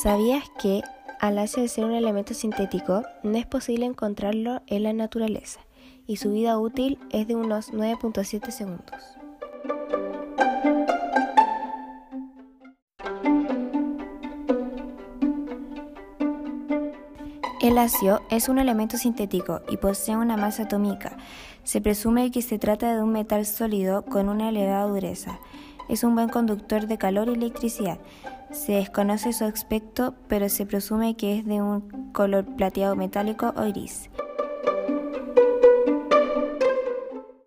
¿Sabías que al de ser un elemento sintético no es posible encontrarlo en la naturaleza y su vida útil es de unos 9.7 segundos? El ácido es un elemento sintético y posee una masa atómica. Se presume que se trata de un metal sólido con una elevada dureza. Es un buen conductor de calor y electricidad. Se desconoce su aspecto, pero se presume que es de un color plateado metálico o gris.